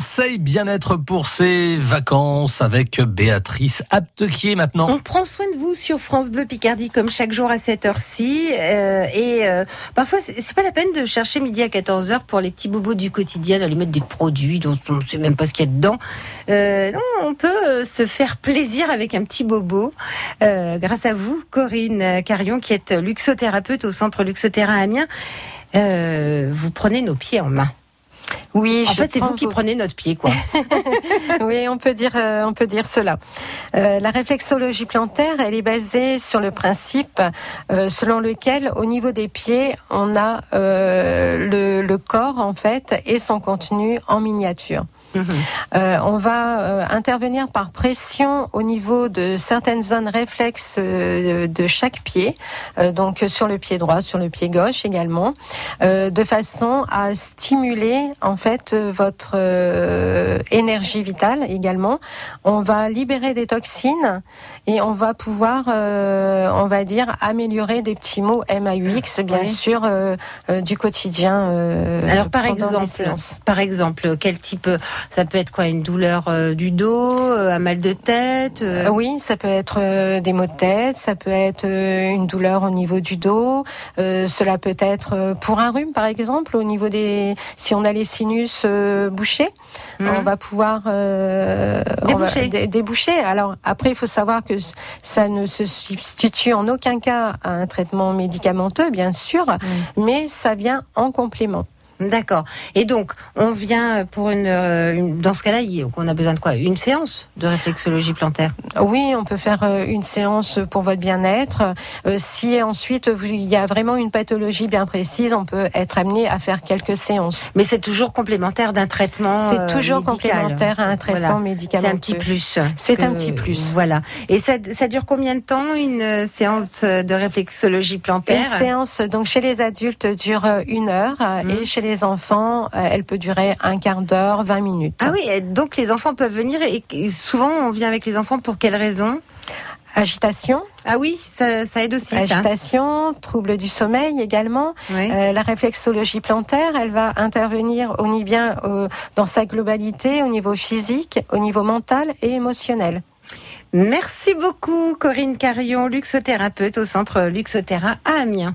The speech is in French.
conseils bien-être pour ces vacances avec Béatrice Aptequier maintenant. On prend soin de vous sur France Bleu Picardie comme chaque jour à cette heure-ci. Euh, et euh, parfois, c'est pas la peine de chercher midi à 14h pour les petits bobos du quotidien, d'aller mettre des produits dont on ne sait même pas ce qu'il y a dedans. Euh, on peut se faire plaisir avec un petit bobo. grâce à vous, Corinne Carion, qui est luxothérapeute au centre Luxothéra Amiens. vous prenez nos pieds en main. Oui, en fait, c'est vous qui prenez notre pied, quoi. oui, on peut dire, euh, on peut dire cela. Euh, la réflexologie plantaire, elle est basée sur le principe euh, selon lequel, au niveau des pieds, on a le, le corps en fait et son contenu en miniature. Euh, on va euh, intervenir par pression au niveau de certaines zones réflexes euh, de chaque pied, donc sur le pied droit, sur le pied gauche également, de façon à stimuler en fait votre énergie vitale également. On va libérer des toxines et on va pouvoir, on va dire, améliorer des petits mots MAUX, bien sûr, du quotidien. Alors par exemple, par exemple, quel type ça peut être quoi Une douleur euh, du dos, euh, un mal de tête euh Oui, ça peut être des maux de tête, ça peut être une douleur au niveau du dos. cela peut être pour un rhume, par exemple, au niveau des... Si on a les sinus bouchés, mmh. on va pouvoir... déboucher. déboucher. Alors après, il faut savoir que ça ne se substitue en aucun cas à un traitement médicamenteux, bien sûr, mmh. mais ça vient en complément. D'accord. Et donc, on vient pour une, euh, dans ce cas-là, on a besoin de quoi? Une séance de réflexologie plantaire? Oui, on peut faire euh, une séance pour votre bien-être. Euh, si ensuite il y a vraiment une pathologie bien précise, on peut être amené à faire quelques séances. Mais c'est toujours complémentaire d'un traitement C'est toujours complémentaire à un traitement médical. C'est un petit plus. C'est un petit plus. Voilà. Et ça, ça dure combien de temps une séance de réflexologie plantaire? Une séance, donc chez les adultes, dure une heure mmh. et chez les les enfants, euh, elle peut durer un quart d'heure, 20 minutes. Ah oui, donc les enfants peuvent venir et souvent on vient avec les enfants pour quelles raisons Agitation. Ah oui, ça, aide aussi. Agitation, trouble du sommeil également. Euh, la réflexologie plantaire, elle va intervenir au niveau bien dans sa globalité, au niveau physique, au niveau mental et émotionnel. Merci beaucoup Corinne Carion, luxothérapeute au centre Luxothéra à Amiens.